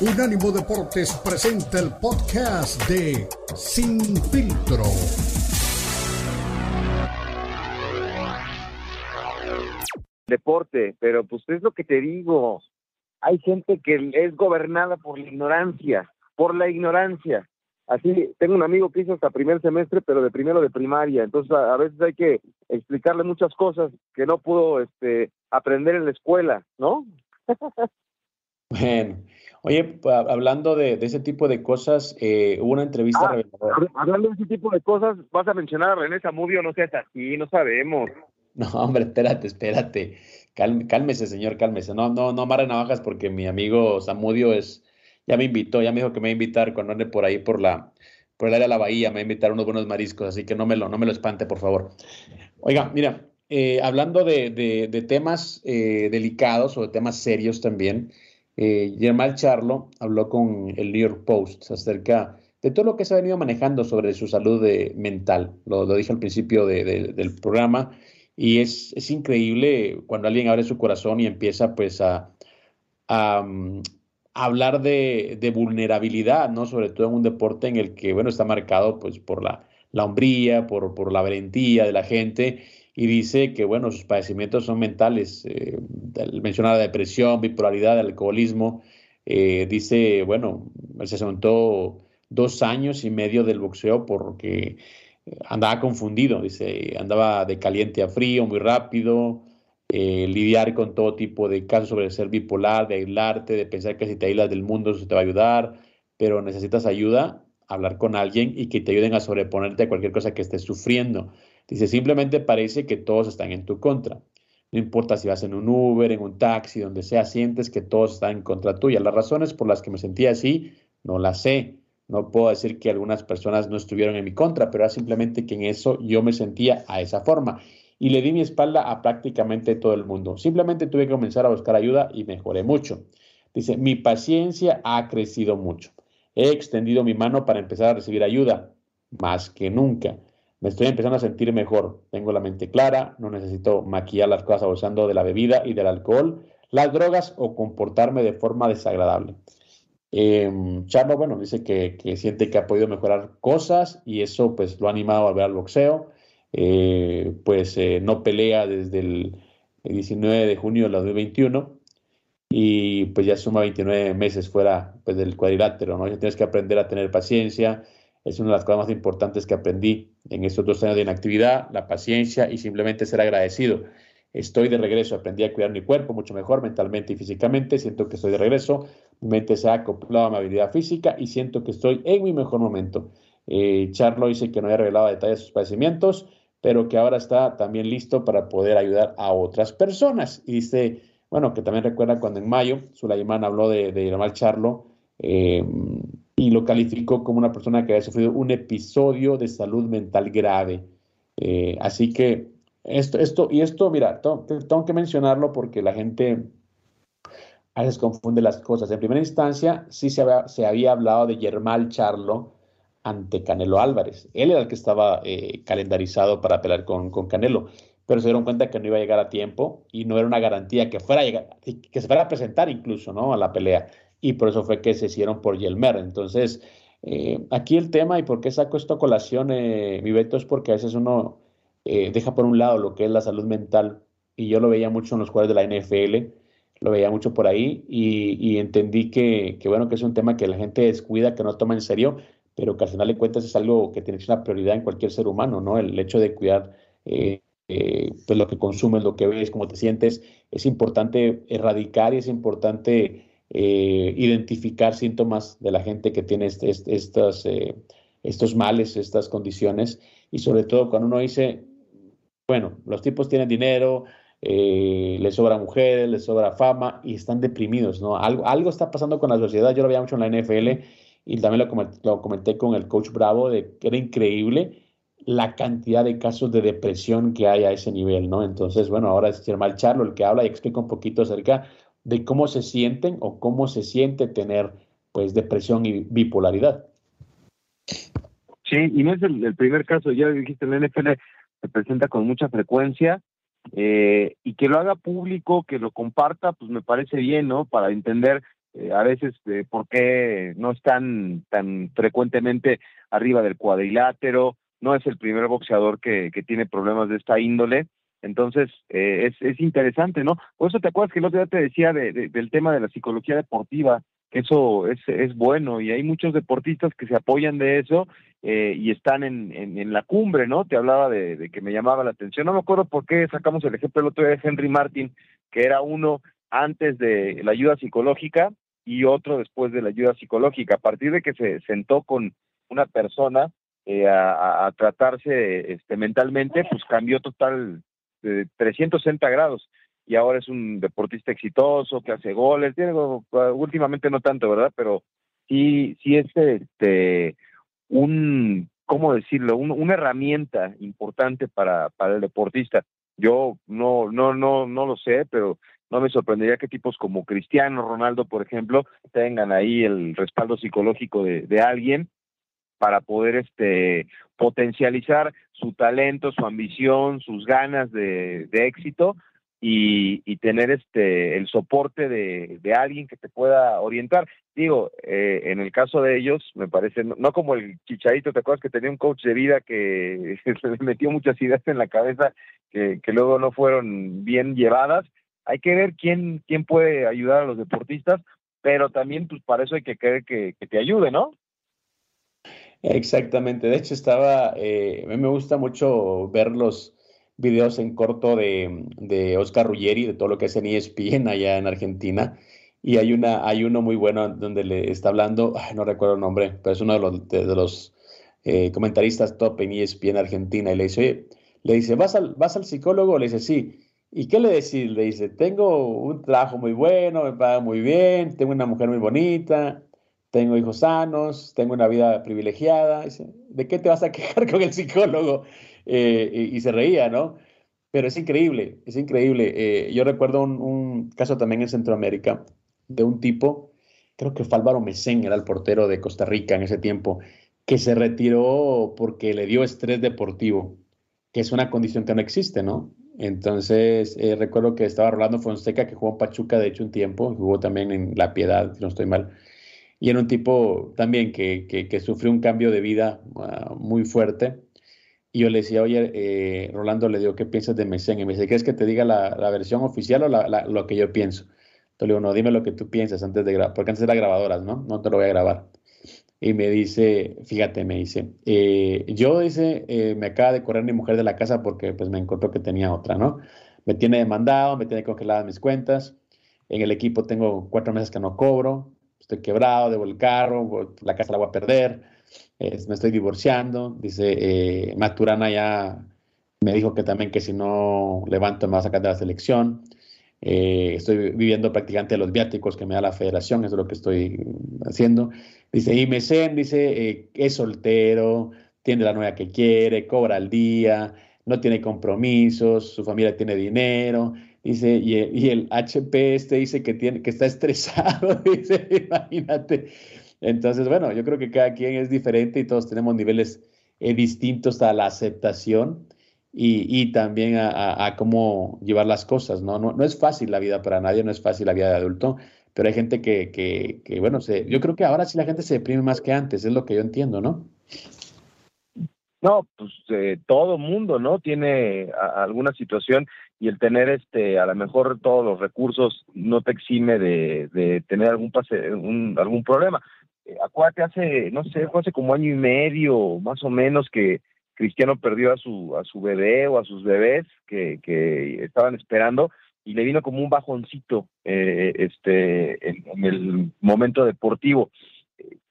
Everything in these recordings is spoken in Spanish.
Unánimo Deportes presenta el podcast de Sin Filtro. Deporte, pero pues es lo que te digo. Hay gente que es gobernada por la ignorancia, por la ignorancia. Así, tengo un amigo que hizo hasta primer semestre, pero de primero de primaria. Entonces, a, veces hay que explicarle muchas cosas que no pudo este, aprender en la escuela, ¿no? bueno, oye, hablando de, ese tipo de cosas, eh, hubo una entrevista. Ah, hablando de ese tipo de cosas, ¿vas a mencionar a René Zamudio? No seas así, no sabemos. No, hombre, espérate, espérate. cálmese, señor, cálmese. No, no, no amarre navajas porque mi amigo Zamudio es ya me invitó, ya me dijo que me va a invitar cuando ande por ahí por la por el área de la bahía, me va a invitar unos buenos mariscos, así que no me lo, no me lo espante, por favor. Oiga, mira, eh, hablando de, temas eh, delicados o de temas serios también, eh, Charlo habló con el New York Post acerca de todo lo que se ha venido manejando sobre su salud mental. Lo, dije al principio del programa y es, es, increíble cuando alguien abre su corazón y empieza pues a, a, mm, hablar de, vulnerabilidad, ¿no? Sobre todo en un deporte en el que, bueno, está marcado pues por la, la hombría, por, por la valentía de la gente y dice que, bueno, sus padecimientos son mentales. Eh, menciona la depresión, bipolaridad, alcoholismo. Eh, dice, bueno, él se sentó dos años y medio del boxeo porque andaba confundido, dice, andaba de caliente a frío muy rápido, eh, lidiar con todo tipo de casos sobre ser bipolar, de aislarte, de pensar que si te aíslas del mundo eso te va a ayudar, pero necesitas ayuda, hablar con alguien y que te ayuden a sobreponerte a cualquier cosa que estés sufriendo. Dice, simplemente parece que todos están en tu contra. No importa si vas en un Uber, en un taxi, donde sea, sientes que todos están en contra tuya. Las razones por las que me sentía así, no las sé. No puedo decir que algunas personas no estuvieron en mi contra, pero era simplemente que en eso yo me sentía a esa forma y le di mi espalda a prácticamente todo el mundo. Simplemente tuve que comenzar a buscar ayuda y mejoré mucho. Dice, mi paciencia ha crecido mucho. He extendido mi mano para empezar a recibir ayuda, más que nunca. Me estoy empezando a sentir mejor. Tengo la mente clara, no necesito maquillar las cosas abusando de la bebida y del alcohol, las drogas o comportarme de forma desagradable. Eh, Charlo, bueno, dice que, que, siente que ha podido mejorar cosas y eso pues lo ha animado a volver al boxeo. Eh, pues eh, no pelea desde el 19 de junio del 2021 y pues ya suma 29 meses fuera pues, del cuadrilátero, ¿no? Ya tienes que aprender a tener paciencia, es una de las cosas más importantes que aprendí en estos dos años de inactividad, la paciencia y simplemente ser agradecido. Estoy de regreso, aprendí a cuidar mi cuerpo mucho mejor mentalmente y físicamente, siento que estoy de regreso, mi mente se ha acoplado a mi habilidad física y siento que estoy en mi mejor momento. Eh, Charlo dice que no había revelado detalles de sus padecimientos, pero que ahora está también listo para poder ayudar a otras personas. Y dice, bueno, que también recuerda cuando en mayo Sulaimán habló de, de Charlo eh, y lo calificó como una persona que había sufrido un episodio de salud mental grave. Eh, así que esto, esto, y esto, mira, tengo, que mencionarlo porque la gente a veces confunde las cosas. En primera instancia, sí se había, se había hablado de Germán Charlo, ante Canelo Álvarez. Él era el que estaba eh, calendarizado para pelear con, con, Canelo, pero se dieron cuenta que no iba a llegar a tiempo y no era una garantía que fuera a llegar, que se fuera a presentar incluso ¿no? a la pelea. Y por eso fue que se hicieron por Yelmer. Entonces, eh, aquí el tema y por qué saco esto a colación, eh, mi veto, es porque a veces uno deja por un lado lo que es la salud mental y yo lo veía mucho en los jugadores de la NFL, lo veía mucho por ahí y, entendí que, que, bueno, que es un tema que la gente descuida, que no toma en serio pero que al final de cuentas es algo que tiene una prioridad en cualquier ser humano, ¿no? El hecho de cuidar eh, eh, pues lo que consumes, lo que ves, cómo te sientes, es importante erradicar y es importante eh, identificar síntomas de la gente que tiene estas, estos males, estas condiciones, y sobre todo cuando uno dice, bueno, los tipos tienen dinero, les sobra mujeres, les sobra fama y están deprimidos, ¿no? Algo, algo está pasando con la sociedad, yo lo veía mucho en la NFL y también lo comenté, con el coach Bravo, de era increíble la cantidad de casos de depresión que hay a ese nivel, ¿no? Entonces, bueno, ahora es Germán Charlo el que habla y explica un poquito acerca de cómo se sienten o cómo se siente tener, pues, depresión y bipolaridad. Sí, y no es el, primer caso, ya dijiste, el NFL se presenta con mucha frecuencia eh, y que lo haga público, que lo comparta, pues me parece bien, ¿no? Para entender eh, a veces por qué no están tan frecuentemente arriba del cuadrilátero, no es el primer boxeador que, que tiene problemas de esta índole, entonces es, es interesante, ¿no? Por eso te acuerdas que el otro día te decía del tema de la psicología deportiva, que eso es, es bueno y hay muchos deportistas que se apoyan de eso eh, y están en, en, la cumbre, ¿no? Te hablaba de, que me llamaba la atención. No me acuerdo por qué sacamos el ejemplo el otro día de Henry Martin, que era uno antes de la ayuda psicológica y otro después de la ayuda psicológica. A partir de que se sentó con una persona eh, a, tratarse este, mentalmente, pues cambió total de 360 grados y ahora es un deportista exitoso que hace goles, tiene últimamente no tanto, ¿verdad? Pero sí, sí es este un, ¿cómo decirlo? una herramienta importante para, para el deportista. Yo no, no, no, no lo sé, pero no me sorprendería que tipos como Cristiano Ronaldo, por ejemplo, tengan ahí el respaldo psicológico de alguien para poder este potencializar su talento, su ambición, sus ganas de, de éxito y, tener este el soporte de, alguien que te pueda orientar. Digo, eh, en el caso de ellos, me parece, no, como el chicharito, ¿te acuerdas que tenía un coach de vida que se le metió muchas ideas en la cabeza que, que luego no fueron bien llevadas? Hay que ver quién, quién puede ayudar a los deportistas, pero también pues para eso hay que que, que te ayude, ¿no? Exactamente, de hecho estaba, eh, a me gusta mucho verlos videos en corto de, de Oscar Ruggeri, de todo lo que es en ESPN allá en Argentina. Y hay, una, hay uno muy bueno donde le está hablando, no recuerdo el nombre, pero es uno de los, de, los eh, comentaristas top en ESPN Argentina. Y le dice, le dice, ¿vas al, ¿vas al psicólogo? Le dice, sí. ¿Y qué le decís? Le dice, tengo un trabajo muy bueno, me paga muy bien, tengo una mujer muy bonita, tengo hijos sanos, tengo una vida privilegiada. Dice, ¿de qué te vas a quejar con el psicólogo? Eh, y, se reía, ¿no? Pero es increíble, es increíble. Eh, yo recuerdo un, caso también en Centroamérica de un tipo, creo que fue Álvaro Mesén, era el portero de Costa Rica en ese tiempo, que se retiró porque le dio estrés deportivo, que es una condición que no existe, ¿no? Entonces, eh, recuerdo que estaba Rolando Fonseca, que jugó en Pachuca, de hecho, un tiempo, jugó también en La Piedad, si no estoy mal, y era un tipo también que, que, sufrió un cambio de vida ah, muy fuerte y yo le decía, oye, eh, Rolando, le digo, ¿qué piensas de Mesén? Y me dice, ¿quieres que te diga la, versión oficial o lo que yo pienso? Entonces le digo, no, dime lo que tú piensas antes de grabar, porque antes era grabadoras, ¿no? No te lo voy a grabar. Y me dice, fíjate, me dice, eh, yo dice, eh, me acaba de correr mi mujer de la casa porque pues me encontró que tenía otra, ¿no? Me tiene demandado, me tiene congeladas mis cuentas, en el equipo tengo cuatro meses que no cobro, estoy quebrado, debo el carro, la casa la voy a perder me estoy divorciando, dice, eh, Maturana ya me dijo que también que si no levanto me va a sacar de la selección. Eh, estoy viviendo prácticamente los viáticos que me da la federación, eso es lo que estoy haciendo. Dice, y Mesén dice, eh, es soltero, tiene la novia que quiere, cobra al día, no tiene compromisos, su familia tiene dinero, dice, y, y el HP este dice que, tiene, que está estresado, dice, imagínate. Entonces, bueno, yo creo que cada quien es diferente y todos tenemos niveles eh, distintos a la aceptación y, también a, cómo llevar las cosas, ¿no? ¿no? es fácil la vida para nadie, no es fácil la vida de adulto, pero hay gente que, que, bueno, se, yo creo que ahora sí la gente se deprime más que antes, es lo que yo entiendo, ¿no? No, pues eh, todo mundo, ¿no? Tiene alguna situación y el tener este, a lo mejor todos los recursos no te exime de, de tener algún pase, un, algún problema. Eh, acuérdate, hace, no sé, fue hace como año y medio, más o menos, que Cristiano perdió a su, a su bebé o a sus bebés que, que estaban esperando y le vino como un bajoncito eh, este, en, el momento deportivo.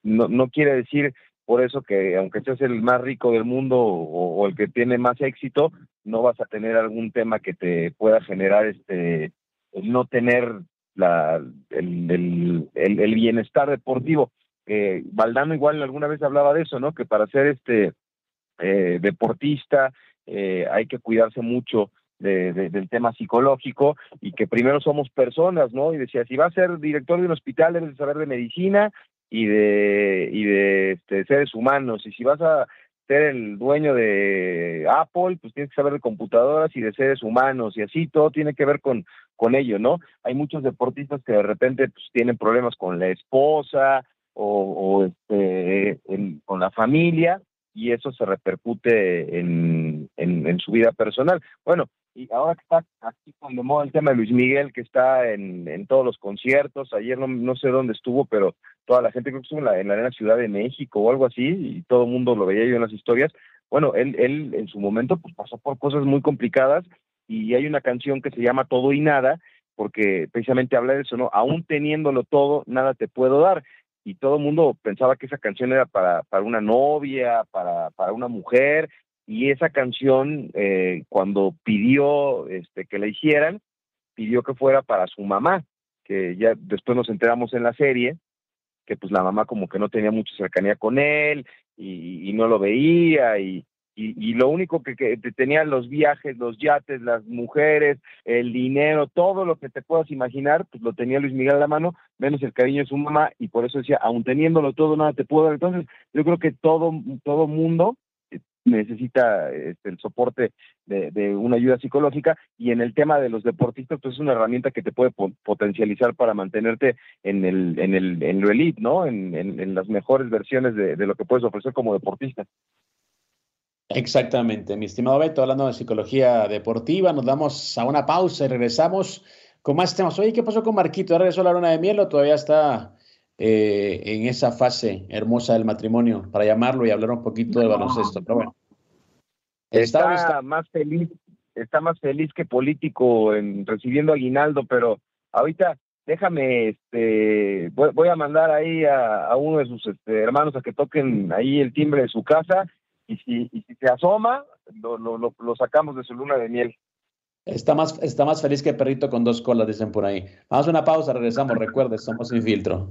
No, no quiere decir por eso que aunque seas el más rico del mundo o, el que tiene más éxito, no vas a tener algún tema que te pueda generar este no tener la, el, el, el bienestar deportivo eh, Valdano igual alguna vez hablaba de eso, ¿no? Que para ser este eh, deportista eh, hay que cuidarse mucho de, del tema psicológico y que primero somos personas, ¿no? Y decía, si vas a ser director de un hospital debes de saber de medicina y de, y de este, seres humanos, y si vas a ser el dueño de Apple, pues tienes que saber de computadoras y de seres humanos y así, todo tiene que ver con, con ello, ¿no? Hay muchos deportistas que de repente pues, tienen problemas con la esposa o, este, con la familia y eso se repercute en, en, su vida personal. Bueno, y ahora que está aquí con de moda el tema de Luis Miguel, que está en, en todos los conciertos, ayer no, no sé dónde estuvo, pero toda la gente creo que estuvo en la, en Arena Ciudad de México o algo así, y todo el mundo lo veía yo en las historias. Bueno, él, él en su momento pues pasó por cosas muy complicadas y hay una canción que se llama Todo y Nada, porque precisamente habla de eso, ¿no? Aún teniéndolo todo, nada te puedo dar y todo el mundo pensaba que esa canción era para, para una novia, para, para una mujer, y esa canción, eh, cuando pidió este, que la hicieran, pidió que fuera para su mamá, que ya después nos enteramos en la serie, que pues la mamá como que no tenía mucha cercanía con él y, y no lo veía y, y, lo único que, que tenía los viajes, los yates, las mujeres, el dinero, todo lo que te puedas imaginar, pues lo tenía Luis Miguel a la mano, menos el cariño de su mamá, y por eso decía, aun teniéndolo todo, nada te puedo dar. Entonces, yo creo que todo, todo mundo necesita este, el soporte de, una ayuda psicológica y en el tema de los deportistas pues es una herramienta que te puede potencializar para mantenerte en el en el en lo elite no en, en, las mejores versiones de, de, lo que puedes ofrecer como deportista Exactamente, mi estimado Beto, hablando de psicología deportiva, nos damos a una pausa y regresamos con más temas. Oye, ¿qué pasó con Marquito? ¿Ya regresó a la luna de miel o todavía está eh, en esa fase hermosa del matrimonio para llamarlo y hablar un poquito del baloncesto? Pero bueno. Está, más feliz, está más feliz que político en recibiendo aguinaldo, pero ahorita déjame, este, voy, a mandar ahí a, uno de sus este, hermanos a que toquen ahí el timbre de su casa y si, y si se asoma, lo, lo, lo, sacamos de su luna de miel. Está más, está más feliz que perrito con dos colas, dicen por ahí. Vamos a una pausa, regresamos. Recuerde, somos sin filtro.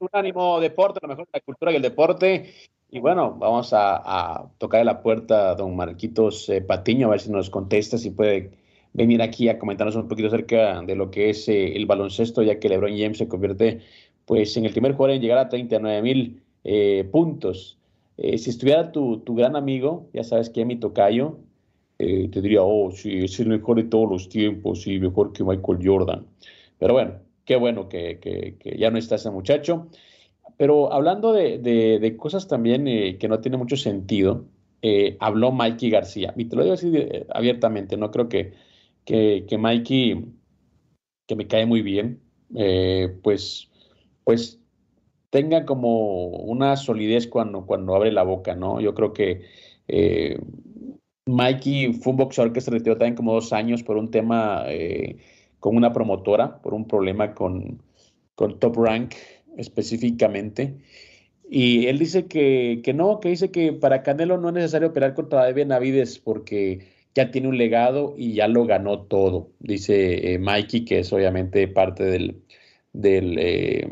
un ánimo deporte, lo mejor de la cultura y el deporte. Y bueno, vamos a, tocar la puerta a don Marquitos eh, Patiño, a ver si nos contesta, si puede venir aquí a comentarnos un poquito acerca de lo que es eh, el baloncesto, ya que LeBron James se convierte pues en el primer jugador en llegar a 39 mil eh, puntos. si estuviera tu, tu, gran amigo, ya sabes que es mi tocayo, te diría, oh, sí, es el mejor de todos los tiempos y mejor que Michael Jordan. Pero bueno, qué bueno que, ya no está ese muchacho. Pero hablando de, cosas también eh, que no tienen mucho sentido, eh, habló Mikey García. Y te lo digo así eh, abiertamente, no creo que, que, Mikey, que me cae muy bien, pues, pues tenga como una solidez cuando, cuando abre la boca, ¿no? Yo creo que Mikey fue un boxeador que se retiró también como dos años por un tema con una promotora por un problema con, con Top Rank específicamente. Y él dice que, que, no, que dice que para Canelo no es necesario operar contra David Navides porque ya tiene un legado y ya lo ganó todo. Dice eh, Mikey, que es obviamente parte del, del eh,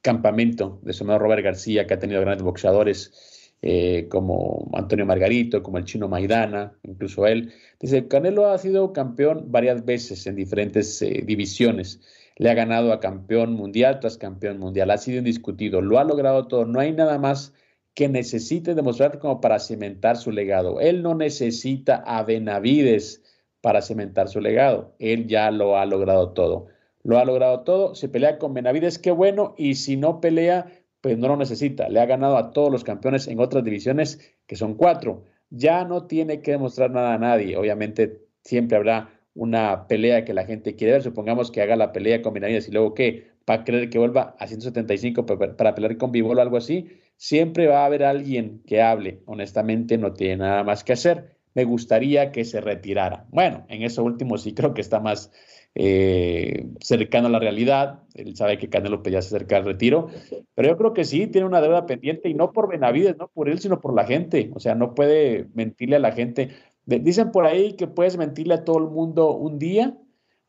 campamento de su Robert García, que ha tenido grandes boxeadores eh, como Antonio Margarito, como el chino Maidana, incluso él. Dice, Canelo ha sido campeón varias veces en diferentes eh, divisiones. Le ha ganado a campeón mundial tras campeón mundial. Ha sido indiscutido. Lo ha logrado todo. No hay nada más que necesite demostrar como para cimentar su legado. Él no necesita a Benavides para cimentar su legado. Él ya lo ha logrado todo. lo ha logrado todo. Si pelea con Benavides, qué bueno. Y si no pelea, pues no lo necesita. Le ha ganado a todos los campeones en otras divisiones, que son cuatro. Ya no tiene que demostrar nada a nadie. Obviamente, siempre habrá una pelea que la gente quiere ver. Supongamos que haga la pelea con Benavides y luego que va a creer que vuelva a 175 para pelear con Vivol o algo así. Siempre va a haber alguien que hable. Honestamente, no tiene nada más que hacer. Me gustaría que se retirara. Bueno, en eso último sí creo que está más eh, cercano a la realidad. Él sabe que Canelo ya se acerca al retiro, pero yo creo que sí tiene una deuda pendiente y no por Benavides, no por él, sino por la gente. O sea, no puede mentirle a la gente. Dicen por ahí que puedes mentirle a todo el mundo un día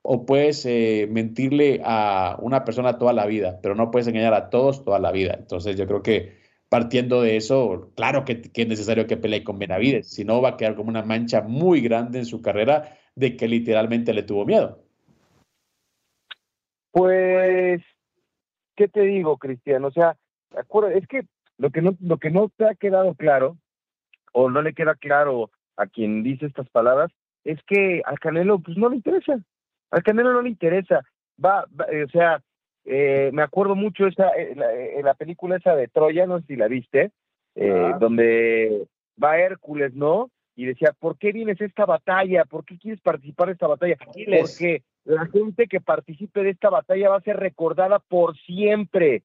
o puedes eh, mentirle a una persona toda la vida, pero no puedes engañar a todos toda la vida. Entonces yo creo que partiendo de eso, claro que, que es necesario que pelee con Benavides, si no va a quedar como una mancha muy grande en su carrera de que literalmente le tuvo miedo. Pues, ¿qué te digo, Cristian? O sea, es que lo que no, lo que no te ha quedado claro, o no le queda claro a quien dice estas palabras, es que al Canelo pues no le interesa. Al Canelo no le interesa. Va, eh, o sea, eh, me acuerdo mucho esa eh, la, la, película esa de Troya, no sé si la viste, donde va Hércules, ¿no? Y decía, ¿por qué vienes a esta batalla? ¿Por qué quieres participar en esta batalla? Porque la gente que participe de esta batalla va a ser recordada por siempre.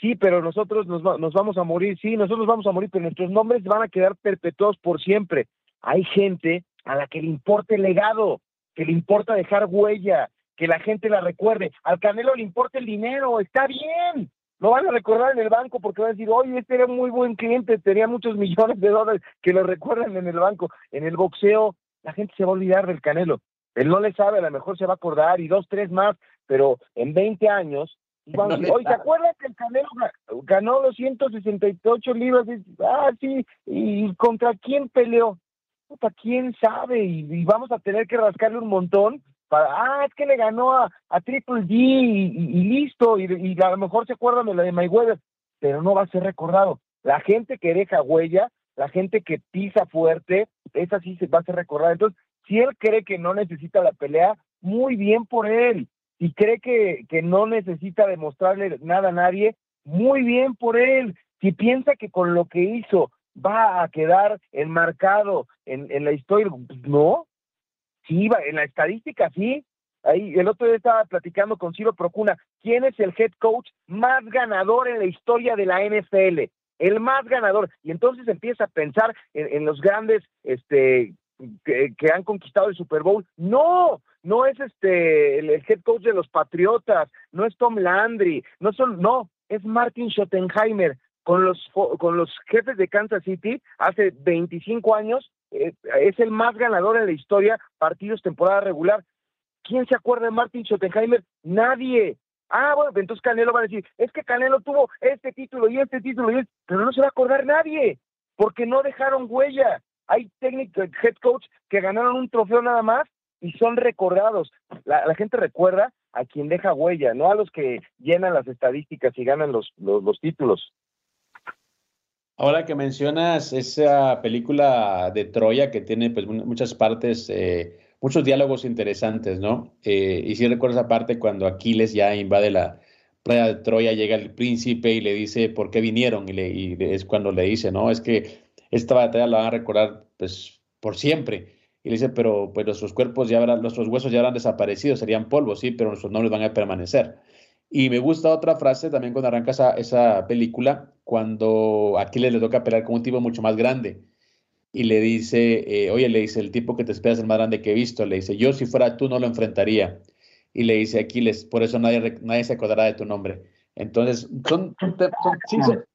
Sí, pero nosotros nos, nos vamos a morir, sí, nosotros vamos a morir, pero nuestros nombres van a quedar perpetuados por siempre. Hay gente a la que le importa el legado, que le importa dejar huella, que la gente la recuerde. Al Canelo le importa el dinero, está bien. Lo van a recordar en el banco porque van a decir, oye, este era un muy buen cliente, tenía muchos millones de dólares, que lo recuerdan en el banco. En el boxeo, la gente se va a olvidar del Canelo. Él no le sabe, a lo mejor se va a acordar y dos, tres más, pero en 20 años, oye, ¿se acuerdan que el Canelo ganó los 168 libras? Ah, sí, ¿y contra quién peleó? Puta, quién sabe, y, vamos a tener que rascarle un montón para, ah, es que le ganó a, a Triple G y, listo, y, y, a lo mejor se acuerdan de la de Mayweather, pero no va a ser recordado. La gente que deja huella, la gente que pisa fuerte, esa sí se va a ser recordada. Entonces, si él cree que no necesita la pelea, muy bien por él. Si cree que, que no necesita demostrarle nada a nadie, muy bien por él. Si piensa que con lo que hizo va a quedar enmarcado en, en la historia, pues no. Sí, en la estadística sí. Ahí el otro día estaba platicando con Ciro Procuna, ¿quién es el head coach más ganador en la historia de la NFL? El más ganador. Y entonces empieza a pensar en, en los grandes este, que, han conquistado el Super Bowl. No, no es este el, head coach de los Patriotas, no es Tom Landry, no son, no, es Martin Schottenheimer con los con los jefes de Kansas City hace 25 años eh, es el más ganador en la historia partidos temporada regular. ¿Quién se acuerda de Martin Schottenheimer? Nadie. Ah, bueno, entonces Canelo va a decir, es que Canelo tuvo este título y este título y este, pero no se va a acordar nadie, porque no dejaron huella hay técnicos, head coach que ganaron un trofeo nada más y son recordados. La, gente recuerda a quien deja huella, no a los que llenan las estadísticas y ganan los, los, títulos. Ahora que mencionas esa película de Troya que tiene pues muchas partes, eh, muchos diálogos interesantes, ¿no? Eh, y si recuerdo esa parte cuando Aquiles ya invade la playa de Troya, llega el príncipe y le dice por qué vinieron y, le, y es cuando le dice, no, es que esta batalla la van a recordar pues por siempre. Y le dice, pero pues nuestros cuerpos ya habrán, nuestros huesos ya habrán desaparecido, serían polvo, sí, pero nuestros nombres van a permanecer. Y me gusta otra frase también cuando arranca esa, esa película, cuando Aquiles le toca pelear con un tipo mucho más grande. Y le dice, eh, oye, le dice, el tipo que te esperas es el más grande que he visto. Le dice, yo si fuera tú no lo enfrentaría. Y le dice Aquiles, por eso nadie, nadie se acordará de tu nombre. Entonces, son,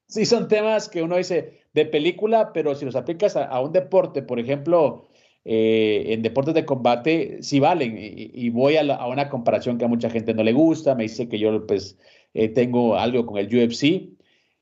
sí, son, temas que uno dice de película, pero si los aplicas a, un deporte, por ejemplo, eh, en deportes de combate, sí valen. Y, voy a, una comparación que a mucha gente no le gusta, me dice que yo pues eh, tengo algo con el UFC,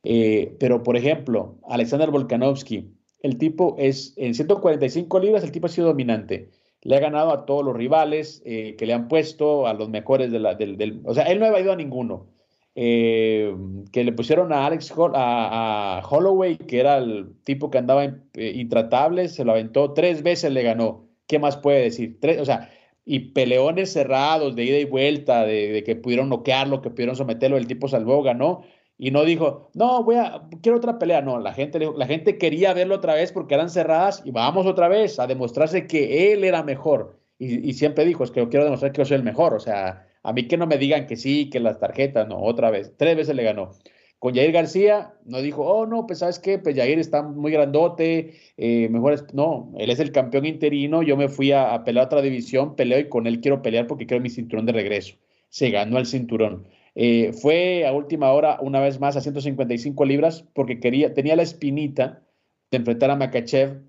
eh, pero por ejemplo, Alexander Volkanovski, el tipo es, en 145 libras, el tipo ha sido dominante le ha ganado a todos los rivales que le han puesto, a los mejores de la, del, del, O sea, él no ha ido a ninguno. Eh, que le pusieron a Alex a, Holloway, que era el tipo que andaba eh, intratable, se lo aventó tres veces, le ganó. ¿Qué más puede decir? Tres, o sea, y peleones cerrados de ida y vuelta, de, que pudieron noquearlo, que pudieron someterlo, el tipo salvó, ganó, y no dijo, no, voy a, quiero otra pelea, no, la gente, la gente quería verlo otra vez porque eran cerradas y vamos otra vez a demostrarse que él era mejor, y, siempre dijo, es que yo quiero demostrar que yo soy el mejor, o sea, a mí que no me digan que sí, que las tarjetas, no, otra vez, tres veces le ganó. Con Jair García no dijo, oh, no, pues sabes qué, pues Jair está muy grandote, eh, mejor es... No, él es el campeón interino, yo me fui a, pelear otra división, peleo y con él quiero pelear porque quiero mi cinturón de regreso. Se ganó el cinturón. Eh, fue a última hora, una vez más, a 155 libras porque quería, tenía la espinita de enfrentar a Makachev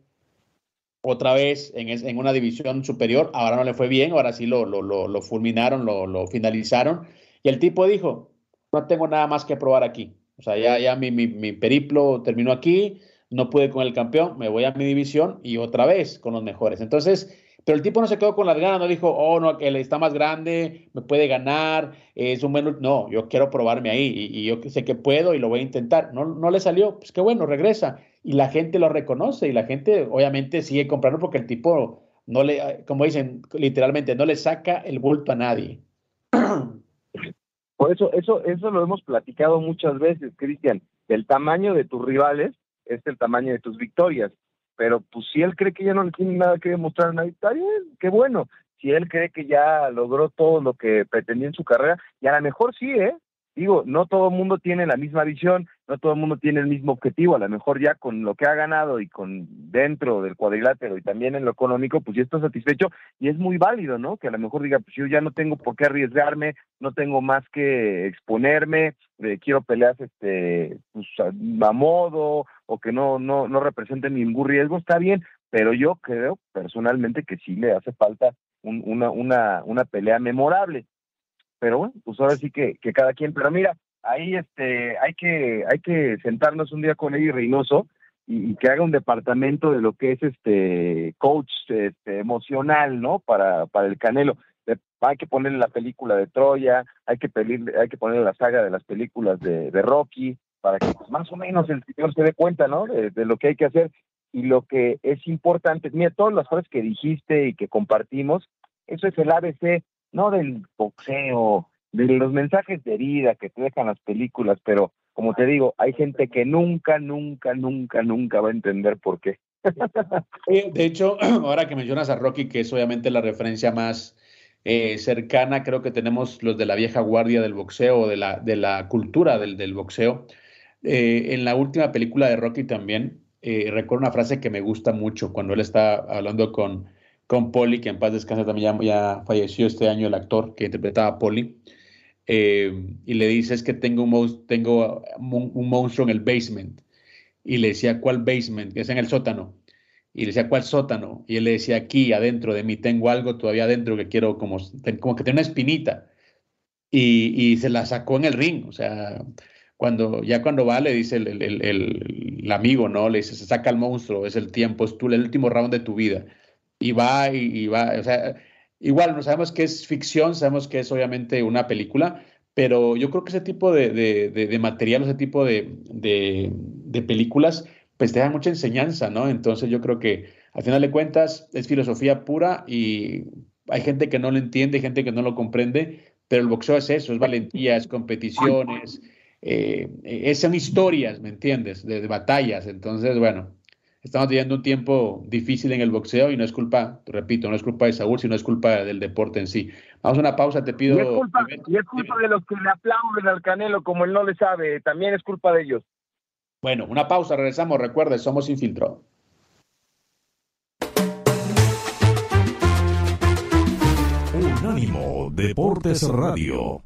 otra vez en, en, una división superior. Ahora no le fue bien, ahora sí lo, lo, lo, lo fulminaron, lo, finalizaron. Y el tipo dijo, no tengo nada más que probar aquí. O sea, ya, ya mi, mi, periplo terminó aquí, no pude con el campeón, me voy a mi división y otra vez con los mejores. Entonces, pero el tipo no se quedó con las ganas, no dijo, oh, no, él está más grande, me puede ganar, es un buen... No, yo quiero probarme ahí y, yo sé que puedo y lo voy a intentar. No, no le salió, pues qué bueno, regresa. Y la gente lo reconoce y la gente obviamente sigue comprando porque el tipo no le, como dicen literalmente, no le saca el bulto a nadie. Por eso, eso, eso lo hemos platicado muchas veces, Cristian. El tamaño de tus rivales es el tamaño de tus victorias. Pero pues si él cree que ya no le tiene nada que demostrar en la victoria, qué bueno. Si él cree que ya logró todo lo que pretendía en su carrera, y a lo mejor sí, ¿eh? digo, no todo el mundo tiene la misma visión, no todo el mundo tiene el mismo objetivo, a lo mejor ya con lo que ha ganado y con dentro del cuadrilátero y también en lo económico, pues ya está satisfecho y es muy válido, ¿no? Que a lo mejor diga, pues yo ya no tengo por qué arriesgarme, no tengo más que exponerme, eh, quiero peleas este pues, a, modo o que no no no representen ningún riesgo, está bien, pero yo creo personalmente que sí le hace falta una, una, una pelea memorable pero bueno, pues ahora sí que, que cada quien, pero mira, ahí este, hay que, hay que sentarnos un día con Eddie Reynoso y, que haga un departamento de lo que es este coach este, emocional, ¿no? Para, para el Canelo. hay que ponerle la película de Troya, hay que pedirle, hay que ponerle la saga de las películas de, de Rocky, para que pues, más o menos el señor se dé cuenta, ¿no? De, de, lo que hay que hacer. Y lo que es importante, mira, todas las cosas que dijiste y que compartimos, eso es el ABC no del boxeo, de los mensajes de vida que te dejan las películas, pero como te digo, hay gente que nunca, nunca, nunca, nunca va a entender por qué. de hecho, ahora que mencionas a Rocky, que es obviamente la referencia más eh, cercana, creo que tenemos los de la vieja guardia del boxeo, de la, de la cultura del, del boxeo. Eh, en la última película de Rocky también, eh, recuerdo una frase que me gusta mucho cuando él está hablando con, con Polly, que en paz descansa también ya, falleció este año el actor que interpretaba a Polly, eh, y le dice es que tengo, un, tengo un, monstruo en el basement, y le decía, ¿cuál basement? Que es en el sótano. Y le decía, ¿cuál sótano? Y él le decía, aquí adentro de mí tengo algo todavía adentro que quiero, como, como que tiene una espinita. Y, y, se la sacó en el ring, o sea, cuando ya cuando va le dice el, el, el, amigo, ¿no? Le dice, se saca el monstruo, es el tiempo, es tú, el último round de tu vida y va y, va, o sea, igual no sabemos que es ficción, sabemos que es obviamente una película, pero yo creo que ese tipo de, de, material, ese tipo de, de, películas, pues te dan mucha enseñanza, ¿no? Entonces yo creo que al final de cuentas es filosofía pura y hay gente que no lo entiende, gente que no lo comprende, pero el boxeo es eso, es valentía, es competiciones, eh, son historias, ¿me entiendes? de batallas. Entonces, bueno, estamos viviendo un tiempo difícil en el boxeo y no es culpa, repito, no es culpa de Saúl, sino es culpa del deporte en sí. Vamos a una pausa, te pido. Y es culpa, y es culpa de los que le aplauden al Canelo como él no le sabe, también es culpa de ellos. Bueno, una pausa, regresamos, recuerde, somos Infiltro. Unánimo Deportes Radio.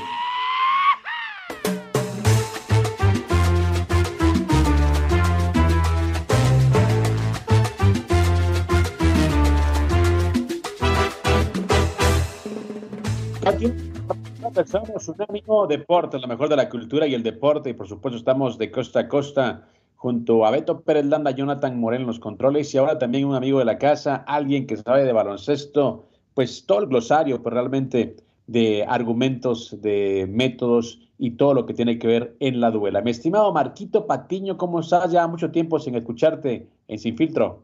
Somos un amigo deporte, lo mejor de la cultura y el deporte, y por supuesto estamos de costa a costa junto a Beto Pérez Landa, Jonathan Moreno en los controles y ahora también un amigo de la casa, alguien que sabe de baloncesto, pues todo el glosario, pues realmente de argumentos, de métodos y todo lo que tiene que ver en la duela. Mi estimado Marquito Patiño, ¿cómo estás? Ya mucho tiempo sin escucharte en Sin Filtro.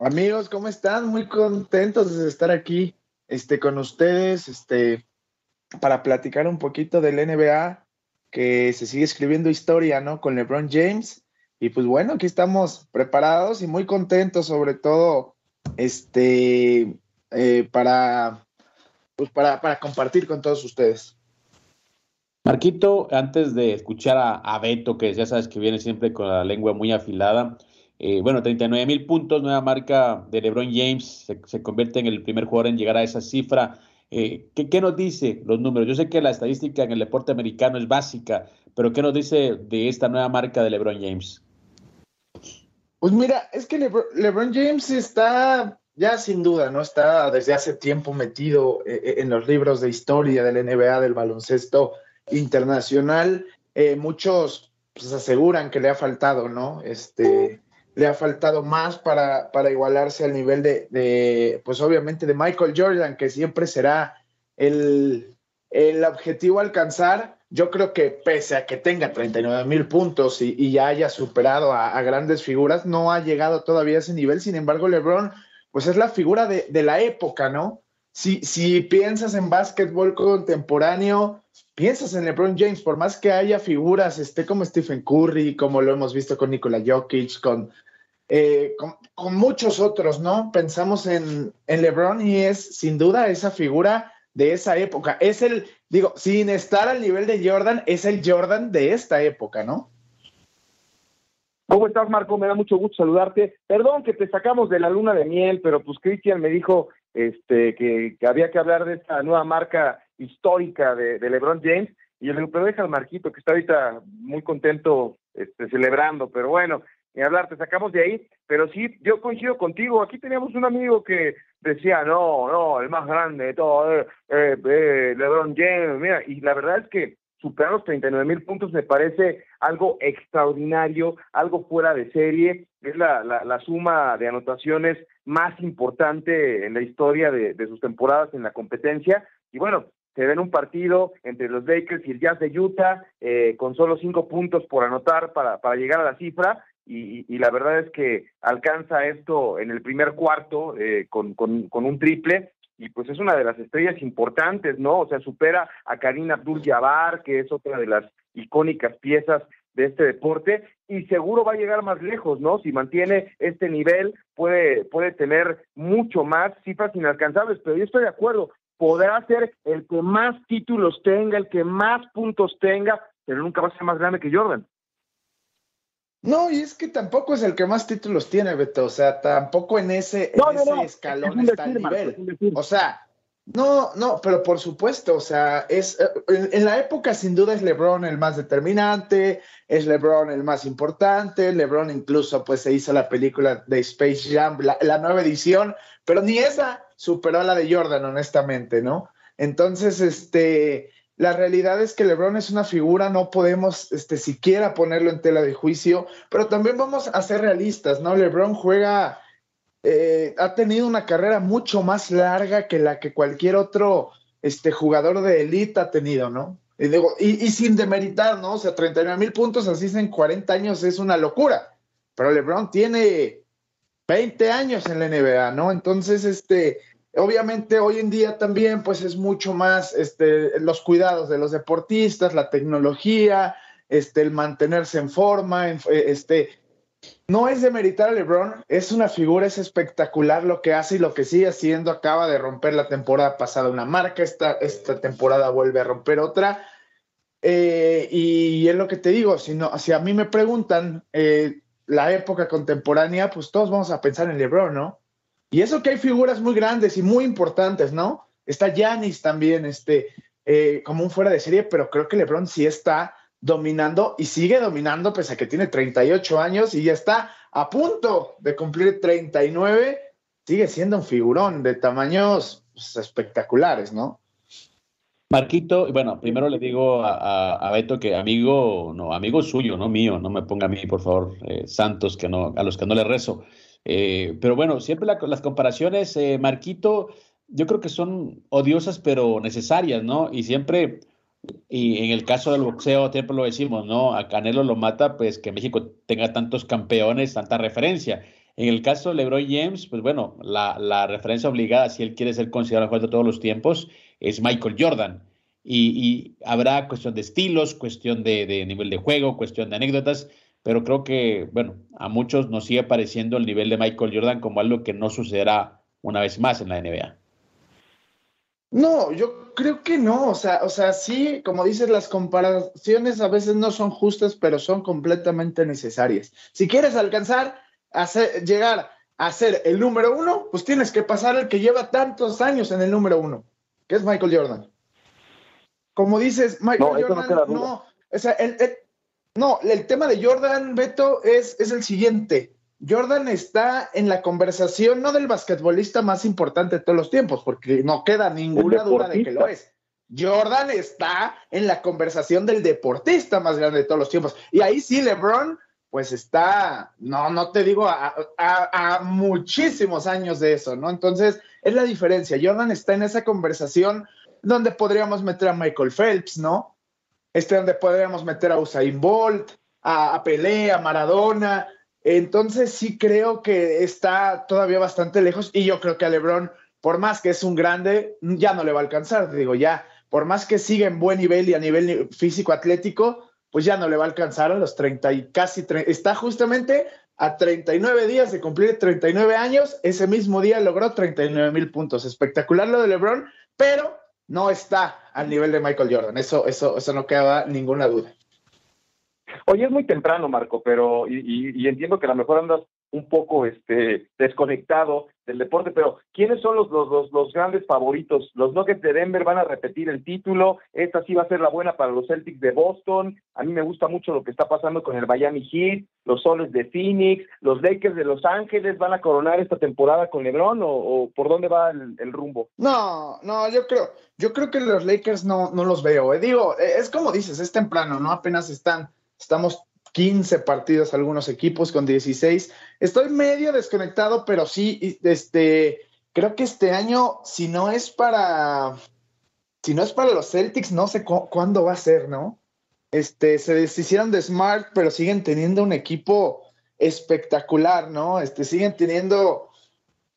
Amigos, ¿cómo están? Muy contentos de estar aquí este, con ustedes este, para platicar un poquito del NBA, que se sigue escribiendo historia, ¿no? Con LeBron James. Y pues bueno, aquí estamos preparados y muy contentos, sobre todo, este, eh, para, pues para, para compartir con todos ustedes. Marquito, antes de escuchar a, Beto, que ya sabes que viene siempre con la lengua muy afilada, eh, bueno, 39 mil puntos, nueva marca de LeBron James, se, convierte en el primer jugador en llegar a esa cifra. Eh, ¿qué, nos dice los números? Yo sé que la estadística en el deporte americano es básica, pero ¿qué nos dice de esta nueva marca de LeBron James? Pues mira, es que LeBron James está ya sin duda, ¿no? Está desde hace tiempo metido eh, en los libros de historia del NBA, del baloncesto internacional, eh, muchos pues, aseguran que le ha faltado, ¿no? Este, le ha faltado más para, para igualarse al nivel de, pues obviamente de Michael Jordan, que siempre será el, el objetivo a alcanzar. Yo creo que pese a que tenga 39 mil puntos y, ya haya superado a, grandes figuras, no ha llegado todavía a ese nivel. Sin embargo, LeBron, pues es la figura de, de la época, ¿no? Si, si piensas en básquetbol contemporáneo, piensas en LeBron James, por más que haya figuras, esté como Stephen Curry, como lo hemos visto con Nikola Jokic, eh, con, muchos otros, ¿no? Pensamos en, en, LeBron y es sin duda esa figura de esa época. Es el, digo, sin estar al nivel de Jordan, es el Jordan de esta época, ¿no? ¿Cómo estás, Marco? Me da mucho gusto saludarte. Perdón que te sacamos de la luna de miel, pero pues Cristian me dijo este, que, que había que hablar de esta nueva marca histórica de, LeBron James. Y yo le digo, pero deja al Marquito, que está ahorita muy contento este, celebrando, pero bueno, ni hablar, te sacamos de ahí. Pero sí, yo coincido contigo. Aquí teníamos un amigo que decía, no, no, el más grande de todo, eh, eh, eh, LeBron James, mira, y la verdad es que superar los 39 mil puntos me parece algo extraordinario, algo fuera de serie. Es la, la, suma de anotaciones más importante en la historia de, de, sus temporadas en la competencia. Y bueno, se ven un partido entre los Lakers y el Jazz de Utah, eh, con solo cinco puntos por anotar para, para llegar a la cifra, y, y, la verdad es que alcanza esto en el primer cuarto eh, con, con, con, un triple, y pues es una de las estrellas importantes, ¿no? O sea, supera a Karina Abdul-Jabbar, que es otra de las icónicas piezas de este deporte y seguro va a llegar más lejos, ¿no? Si mantiene este nivel puede puede tener mucho más cifras inalcanzables, pero yo estoy de acuerdo, podrá ser el que más títulos tenga, el que más puntos tenga, pero nunca va a ser más grande que Jordan. No, y es que tampoco es el que más títulos tiene, Beto. O sea, tampoco en ese, escalón está el nivel. o sea, no, no, pero por supuesto, o sea, es en, la época sin duda es LeBron el más determinante, es LeBron el más importante, LeBron incluso pues se hizo la película de Space Jam, la nueva edición, pero ni esa superó a la de Jordan, honestamente, ¿no? Entonces, este, la realidad es que LeBron es una figura, no podemos este, siquiera ponerlo en tela de juicio, pero también vamos a ser realistas, ¿no? LeBron juega, eh, ha tenido una carrera mucho más larga que la que cualquier otro este, jugador de élite ha tenido, ¿no? Y, digo, y, sin demeritar, ¿no? O sea, 39 mil puntos así en 40 años es una locura, pero LeBron tiene 20 años en la NBA, ¿no? Entonces, este, obviamente hoy en día también, pues es mucho más, este, los cuidados de los deportistas, la tecnología, este, el mantenerse en forma, este, no es de meritar a LeBron, es una figura, es espectacular lo que hace y lo que sigue haciendo. Acaba de romper la temporada pasada una marca, esta, esta temporada vuelve a romper otra. Eh, y es lo que te digo, si, no, si a mí me preguntan, eh, la época contemporánea, pues todos vamos a pensar en LeBron, ¿no? Y eso que hay figuras muy grandes y muy importantes, ¿no? Está Yanis también, este, eh, como un fuera de serie, pero creo que LeBron sí está dominando y sigue dominando, pese a que tiene 38 años y ya está a punto de cumplir 39, sigue siendo un figurón de tamaños pues, espectaculares, ¿no? Marquito, bueno, primero le digo a, Beto que amigo, no, amigo suyo, no mío, no me ponga a mí, por favor, eh, santos, que no, a los que no le rezo. Eh, pero bueno, siempre las comparaciones, eh, Marquito, yo creo que son odiosas pero necesarias, ¿no? Y siempre, y en el caso del boxeo, siempre lo decimos, ¿no? A Canelo lo mata, pues que México tenga tantos campeones, tanta referencia. En el caso de LeBron James, pues bueno, la, referencia obligada, si él quiere ser considerado jugador de todos los tiempos, es Michael Jordan. Y, habrá cuestión de estilos, cuestión de, nivel de juego, cuestión de anécdotas, pero creo que, bueno, a muchos nos sigue pareciendo el nivel de Michael Jordan como algo que no sucederá una vez más en la NBA. No, yo creo que no, o sea, o sea, sí, como dices, las comparaciones a veces no son justas, pero son completamente necesarias. Si quieres alcanzar, hacer, llegar a ser el número uno, pues tienes que pasar el que lleva tantos años en el número uno que es Michael Jordan. Como dices, Michael Jordan, no, o sea, el, no, el tema de Jordan, Beto, es, es el siguiente. Jordan está en la conversación no del basquetbolista más importante de todos los tiempos, porque no queda ninguna duda de que lo es. Jordan está en la conversación del deportista más grande de todos los tiempos. Y ahí sí, LeBron, pues está, no, no te digo, a, a muchísimos años de eso, ¿no? Entonces, es la diferencia. Jordan está en esa conversación donde podríamos meter a Michael Phelps, ¿no? Este donde podríamos meter a Usain Bolt, a, a Pelé, a Maradona. Entonces sí creo que está todavía bastante lejos y yo creo que a LeBron, por más que es un grande, ya no le va a alcanzar. Digo, ya, por más que siga en buen nivel y a nivel físico atlético, pues ya no le va a alcanzar a los 30 y casi está justamente a 39 días de cumplir 39 años, ese mismo día logró 39 mil puntos. Espectacular lo de LeBron, pero no está al nivel de Michael Jordan. Eso, eso, eso no queda ninguna duda. Oye, es muy temprano, Marco, pero y, entiendo que a lo mejor andas un poco este, desconectado del deporte, pero ¿quiénes son los, los, los, grandes favoritos? Los Nuggets de Denver van a repetir el título, esta sí va a ser la buena para los Celtics de Boston, a mí me gusta mucho lo que está pasando con el Miami Heat, los Soles de Phoenix, los Lakers de Los Ángeles van a coronar esta temporada con LeBron o, por dónde va el, rumbo? No, no, yo creo, yo creo que los Lakers no, no los veo, eh. digo, es como dices, es temprano, ¿no? Apenas están, estamos 15 partidos algunos equipos con 16. Estoy medio desconectado, pero sí, este, creo que este año, si no es para, si no es para los Celtics, no sé cuándo va a ser, ¿no? Este, se deshicieron de Smart, pero siguen teniendo un equipo espectacular, ¿no? Este, siguen teniendo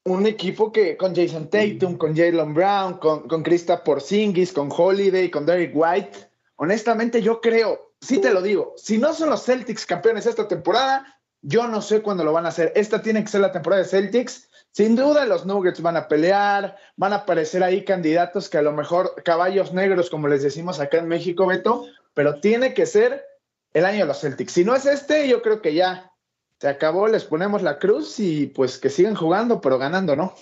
un equipo que con Jason Tatum, con Jalen Brown, con, con Krista Porzingis, con Holiday, con Derek White. Honestamente, yo creo, sí te lo digo, si no son los Celtics campeones esta temporada, yo no sé cuándo lo van a hacer. Esta tiene que ser la temporada de Celtics. Sin duda los Nuggets van a pelear, van a aparecer ahí candidatos que a lo mejor caballos negros, como les decimos acá en México, Beto, pero tiene que ser el año de los Celtics. Si no es este, yo creo que ya se acabó, les ponemos la cruz y pues que sigan jugando, pero ganando, ¿no?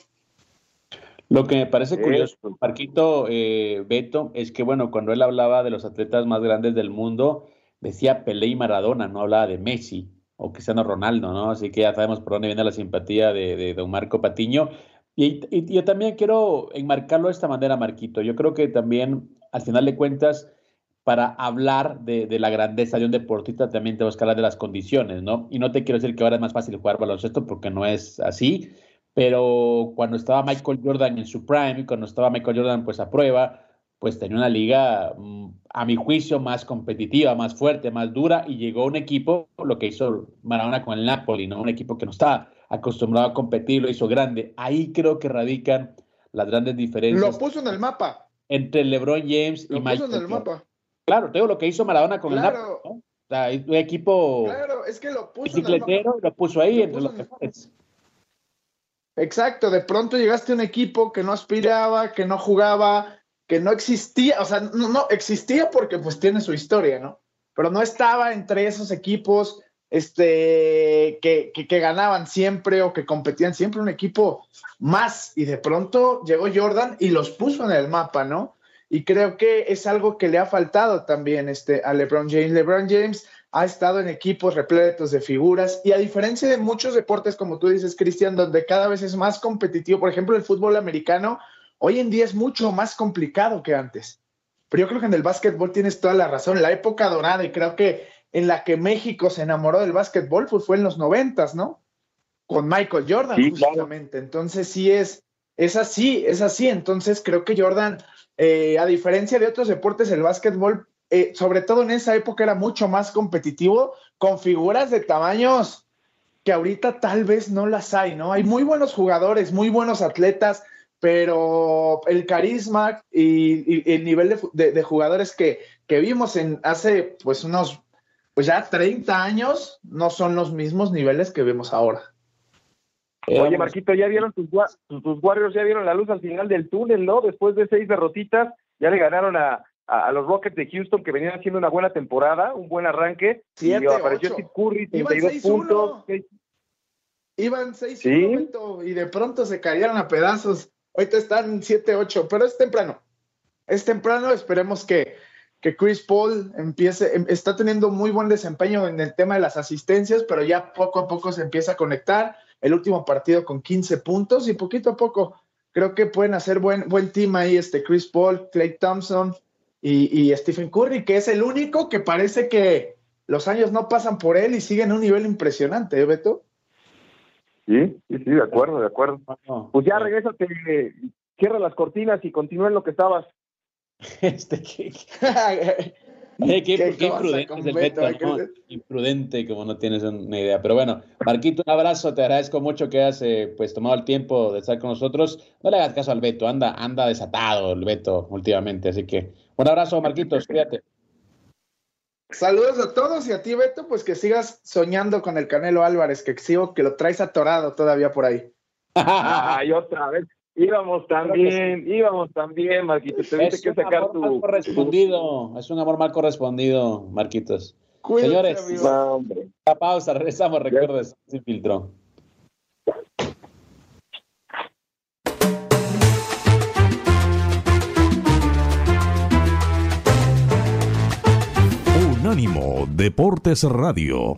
Lo que me parece curioso, Marquito eh, Beto, es que, bueno, cuando él hablaba de los atletas más grandes del mundo, decía Pelé y Maradona, no hablaba de Messi o Cristiano Ronaldo, ¿no? Así que ya sabemos por dónde viene la simpatía de, don Marco Patiño. Y, yo también quiero enmarcarlo de esta manera, Marquito. Yo creo que también, al final de cuentas, para hablar de, de, la grandeza de un deportista, también tenemos que hablar de las condiciones, ¿no? Y no te quiero decir que ahora es más fácil jugar baloncesto, porque no es así, pero cuando estaba Michael Jordan en su prime, cuando estaba Michael Jordan pues a prueba, pues tenía una liga, mm, a mi juicio, más competitiva, más fuerte, más dura, y llegó un equipo, lo que hizo Maradona con el Napoli, ¿no? Un equipo que no estaba acostumbrado a competir, lo hizo grande. Ahí creo que radican las grandes diferencias. Lo puso en el mapa. Entre LeBron James y Michael. Lo puso en el mapa. Claro, te digo lo que hizo Maradona con el Napoli, ¿no? O sea, un equipo. Claro, es que lo puso en el mapa. lo puso ahí entre los mejores. Exacto, de pronto llegaste a un equipo que no aspiraba, que no jugaba, que no existía, o sea, no, existía porque pues tiene su historia, ¿no? Pero no estaba entre esos equipos este, que, que, ganaban siempre o que competían siempre, un equipo más. Y de pronto llegó Jordan y los puso en el mapa, ¿no? Y creo que es algo que le ha faltado también este, a LeBron James. LeBron James ha estado en equipos repletos de figuras y a diferencia de muchos deportes, como tú dices, Cristian, donde cada vez es más competitivo, por ejemplo, el fútbol americano, hoy en día es mucho más complicado que antes. pero yo creo que en el básquetbol tienes toda la razón. La época dorada, y creo que en la que México se enamoró del básquetbol pues fue en los noventas, ¿no? Con Michael Jordan, justamente. Entonces sí es, es así, es así. Entonces creo que Jordan, eh, a diferencia de otros deportes, el básquetbol, eh, sobre todo en esa época, era mucho más competitivo, con figuras de tamaños que ahorita tal vez no las hay, ¿no? Hay muy buenos jugadores, muy buenos atletas, pero el carisma y, el nivel de, jugadores que, que, vimos en hace pues unos, pues ya 30 años, no son los mismos niveles que vemos ahora. Oye, Marquito, ¿ya vieron tus, tus, Warriors? ¿Ya vieron la luz al final del túnel, no? Después de seis derrotitas, ya le ganaron a, a, los Rockets de Houston, que venían haciendo una buena temporada, un buen arranque. Siete, y apareció Steve Curry, 32 puntos. Iban 6 y de pronto se cayeron a pedazos. Ahorita están 7-8, pero es temprano. Es temprano, esperemos que, que Chris Paul empiece, em, está teniendo muy buen desempeño en el tema de las asistencias, pero ya poco a poco se empieza a conectar. El último partido con 15 puntos y poquito a poco creo que pueden hacer buen, buen team ahí, este Chris Paul, Clay Thompson y, y Stephen Curry, que es el único que parece que los años no pasan por él y sigue en un nivel impresionante, ¿eh, Beto? Sí, sí, sí, de acuerdo, de acuerdo. Pues ya regrésate, cierra las cortinas y continúa en lo que estabas. Este, ¿qué, qué, imprudente Imprudente, como no tienes una idea. Pero bueno, Marquito, un abrazo, te agradezco mucho que hayas eh, pues tomado el tiempo de estar con nosotros. No le hagas caso al Beto, anda, anda desatado el Beto últimamente, así que un abrazo, Marquitos, cuídate. Saludos a todos y a ti, Beto, pues que sigas soñando con el Canelo Álvarez, que sigo que lo traes atorado todavía por ahí. Ay, otra vez. Íbamos también, íbamos también, Marquitos. es que sacar tu, mal correspondido, es un amor mal correspondido, Marquitos. Señores, la pausa, regresamos, recuerdes, sin filtro. Unánimo Deportes Radio.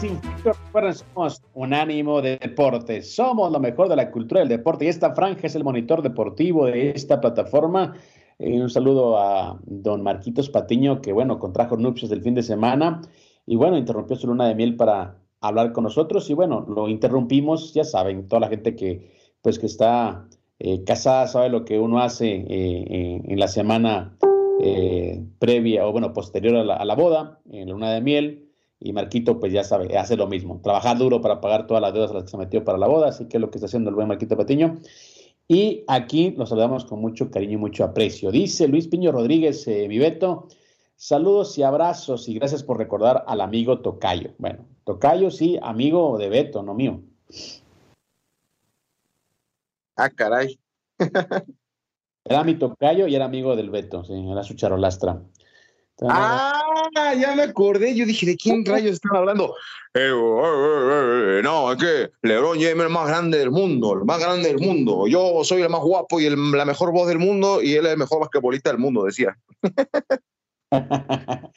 Sin filtro, somos Unánimo Deportes. Somos lo mejor de la cultura del deporte y esta franja es el monitor deportivo de esta plataforma eh, un saludo a don Marquitos Patiño, que bueno, contrajo nupcias del fin de semana y bueno, interrumpió su luna de miel para hablar con nosotros y bueno, lo interrumpimos, ya saben, toda la gente que pues que está eh, casada sabe lo que uno hace eh, en la semana previa o bueno, posterior a la, a la, boda, en la luna de miel. Y Marquito, pues ya sabe, hace lo mismo, trabajar duro para pagar todas las deudas a las que se metió para la boda, así que es lo que está haciendo el buen Marquito Patiño. Y aquí los saludamos con mucho cariño y mucho aprecio. Dice Luis Piño Rodríguez, eh, mi Beto, saludos y abrazos y gracias por recordar al amigo Tocayo. Bueno, Tocayo sí, amigo de Beto, no mío. Ah, caray. era mi Tocayo y era amigo del Beto, sí, era su charolastra. Ah, ya me acordé. Yo dije, ¿de quién rayos están hablando? Eh, eh, eh, no, es que LeBron James es el más grande del mundo, el más grande del mundo. Yo soy el más guapo y la mejor voz del mundo y él es el mejor basquetbolista del mundo, decía.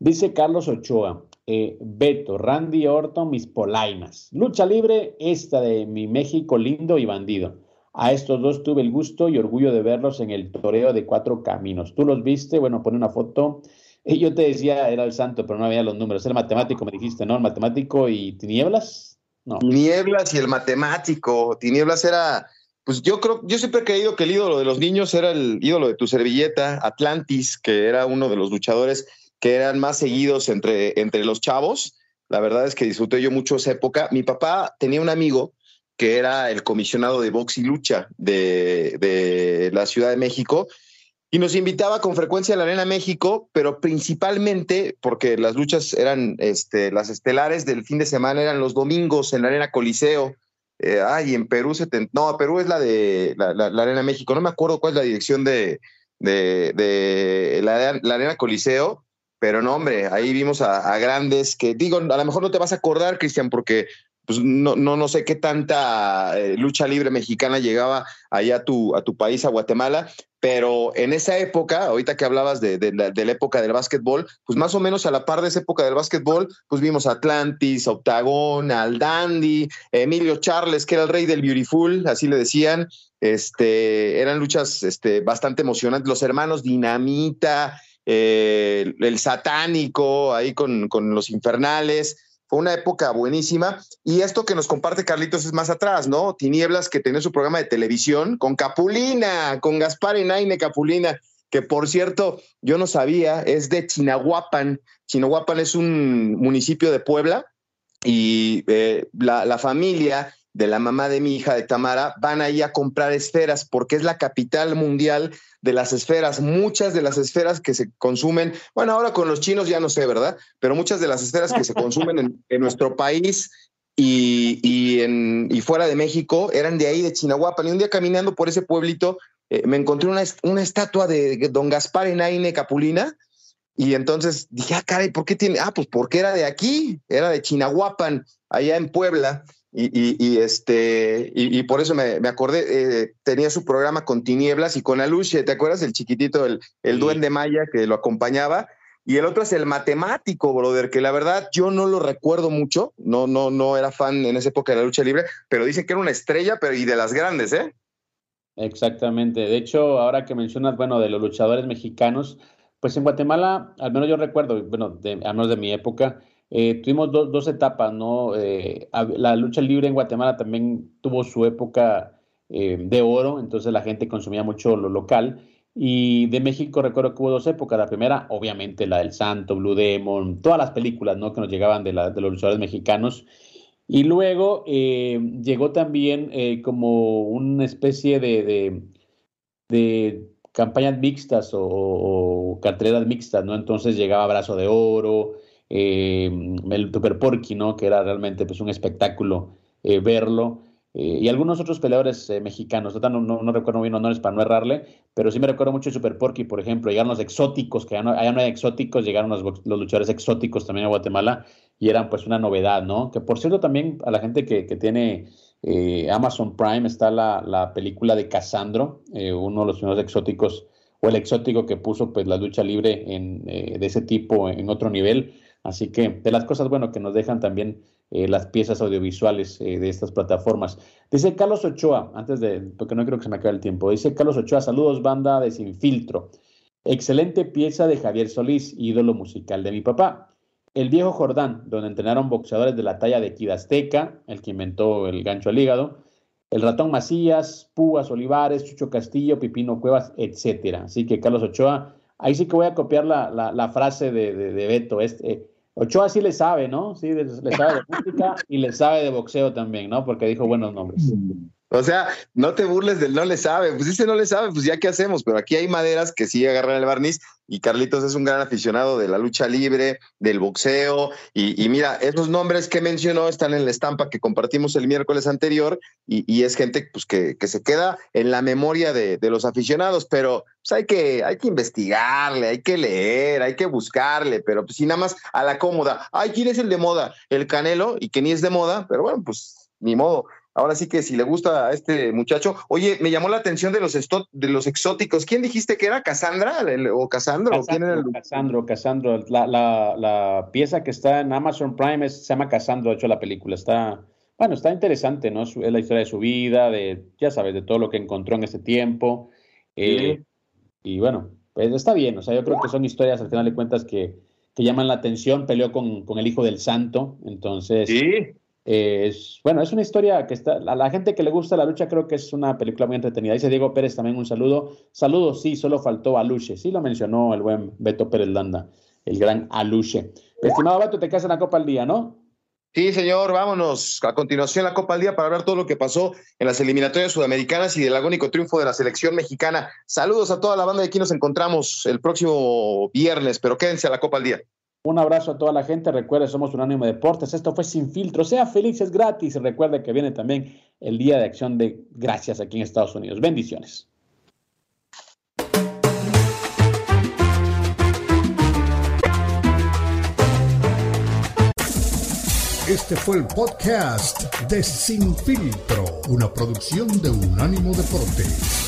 Dice Carlos Ochoa, Beto, Randy Orton, mis polainas. Lucha libre, esta de mi México lindo y bandido. A estos dos tuve el gusto y orgullo de verlos en el toreo de cuatro caminos. ¿Tú los viste? Bueno, pone una foto. Y yo te decía, era el santo, pero no había los números. Era matemático, me dijiste, ¿no? El matemático y tinieblas. No. Tinieblas y el matemático. Tinieblas era, pues yo creo, yo siempre he creído que el ídolo de los niños era el ídolo de tu servilleta, Atlantis, que era uno de los luchadores que eran más seguidos entre, entre los chavos. La verdad es que disfruté yo mucho esa época. Mi papá tenía un amigo que era el comisionado de box y lucha de, de la Ciudad de México. y nos invitaba con frecuencia a la Arena México, pero principalmente porque las luchas eran, este, las estelares del fin de semana eran los domingos en la Arena Coliseo. Eh, ay, en Perú, se no, Perú es la de la, Arena México, no me acuerdo cuál es la dirección de, de, la, Arena Coliseo, pero no, hombre, ahí vimos a, grandes que, digo, a lo mejor no te vas a acordar, Cristian, porque pues no, no, no sé qué tanta eh, lucha libre mexicana llegaba allá a tu, a tu país, a Guatemala, pero en esa época, ahorita que hablabas de, de, la, época del básquetbol, pues más o menos a la par de esa época del básquetbol, pues vimos a Atlantis, Octagon, al Dandy, Emilio Charles, que era el rey del Beautiful, así le decían, este, eran luchas este, bastante emocionantes, los hermanos Dinamita, eh, el satánico, ahí con, con los infernales, fue una época buenísima. Y esto que nos comparte Carlitos es más atrás, ¿no? Tinieblas, que tenía su programa de televisión con Capulina, con Gaspar Enaine Capulina, que por cierto, yo no sabía, es de Chinahuapan. Chinahuapan es un municipio de Puebla y eh, la, la familia de la mamá de mi hija, de Tamara, van ahí a comprar esferas porque es la capital mundial de las esferas. Muchas de las esferas que se consumen, bueno, ahora con los chinos ya no sé, ¿verdad? Pero muchas de las esferas que se consumen en, nuestro país y, y, en, y fuera de México eran de ahí, de Chinahuapan. Y un día caminando por ese pueblito, eh, me encontré una, una estatua de don Gaspar Enaine Capulina. Y entonces dije, ah, caray, ¿por qué tiene? Ah, pues porque era de aquí, era de Chinahuapan, allá en Puebla. Y, este, y, por eso me, acordé, eh, tenía su programa con Tinieblas y con Aluche, ¿te acuerdas? El chiquitito, el, el duende maya que lo acompañaba. Y el otro es el matemático, brother, que la verdad yo no lo recuerdo mucho, no, no, no era fan en esa época de la lucha libre, pero dicen que era una estrella, pero y de las grandes, ¿eh? Exactamente. De hecho, ahora que mencionas, bueno, de los luchadores mexicanos, pues en Guatemala, al menos yo recuerdo, bueno, de, al menos de mi época, eh, tuvimos dos etapas, ¿no? Eh, la lucha libre en Guatemala también tuvo su época eh, de oro, entonces la gente consumía mucho lo local. Y de México recuerdo que hubo dos épocas. La primera, obviamente, la del Santo, Blue Demon, todas las películas, ¿no? Que nos llegaban de, la, de los luchadores mexicanos. Y luego llegó también como una especie de, de, campañas mixtas o, o, carteleras mixtas, ¿no? Entonces llegaba Brazo de Oro, eh, el Super Porky, ¿no? Que era realmente pues, un espectáculo eh, verlo. Eh, y algunos otros peleadores mexicanos, no, no, recuerdo bien honores para no errarle, pero sí me recuerdo mucho el Super Porky, por ejemplo, llegaron los exóticos, que ya no, no hay exóticos, llegaron los, los, luchadores exóticos también a Guatemala y eran pues una novedad, ¿no? Que por cierto también a la gente que, que tiene Amazon Prime está la, la película de Casandro, uno de los primeros exóticos o el exótico que puso pues la lucha libre en, de ese tipo en otro nivel Así que de las cosas, bueno, que nos dejan también eh, las piezas audiovisuales eh, de estas plataformas. Dice Carlos Ochoa, antes de, porque no creo que se me acabe el tiempo, dice Carlos Ochoa, saludos banda de Sin Filtro. Excelente pieza de Javier Solís, ídolo musical de mi papá. El viejo Jordán, donde entrenaron boxeadores de la talla de Kid el que inventó el gancho al hígado, el ratón Macías, Púas Olivares, Chucho Castillo, Pipino Cuevas, etcétera. Así que Carlos Ochoa, ahí sí que voy a copiar la, frase de, de, Beto. Este, Ochoa sí le sabe, ¿no? Sí, le sabe de música y le sabe de boxeo también, ¿no? Porque dijo buenos nombres. O sea, no te burles del no le sabe. Pues dice no le sabe, pues ya qué hacemos. Pero aquí hay maderas que sí agarran el barniz y Carlitos es un gran aficionado de la lucha libre, del boxeo. Y, mira, esos nombres que mencionó están en la estampa que compartimos el miércoles anterior y, es gente pues, que, se queda en la memoria de, los aficionados. Pero pues, hay, que, hay que investigarle, hay que leer, hay que buscarle. Pero pues si nada más a la cómoda. Ay, ¿quién es el de moda? El Canelo y que ni es de moda, pero bueno, pues ni modo Ahora sí que si le gusta a este muchacho. Oye, me llamó la atención de los, de los exóticos. ¿Quién dijiste que era? ¿Casandra o Casandro? Casandro, Casandro, La, pieza que está en Amazon Prime se llama Casandro, de hecho la película. Está, bueno, está interesante, ¿no? Es la historia de su vida, de, ya sabes, de todo lo que encontró en ese tiempo. Eh, y bueno, pues está bien. O sea, yo creo que son historias, al final de cuentas, que, que llaman la atención. Peleó con, con el hijo del santo, entonces... Sí es, bueno, es una historia que está, a la gente que le gusta la lucha creo que es una película muy entretenida. Dice Diego Pérez también un saludo. Saludos, sí, solo faltó Aluche. Sí lo mencionó el buen Beto Pérez Landa, el gran Aluche. Estimado Beto, te casas en la Copa al Día, ¿no? Sí, señor, vámonos. A continuación, la Copa al Día para hablar todo lo que pasó en las eliminatorias sudamericanas y del agónico triunfo de la selección mexicana. Saludos a toda la banda de aquí nos encontramos el próximo viernes, pero quédense a la Copa al Día. Un abrazo a toda la gente. Recuerde, somos un ánimo Deportes. Esto fue Sin Filtro. Sea feliz, es gratis. Recuerde que viene también el Día de Acción de Gracias aquí en Estados Unidos. Bendiciones. Este fue el podcast de Sin Filtro, una producción de Unánimo Deportes.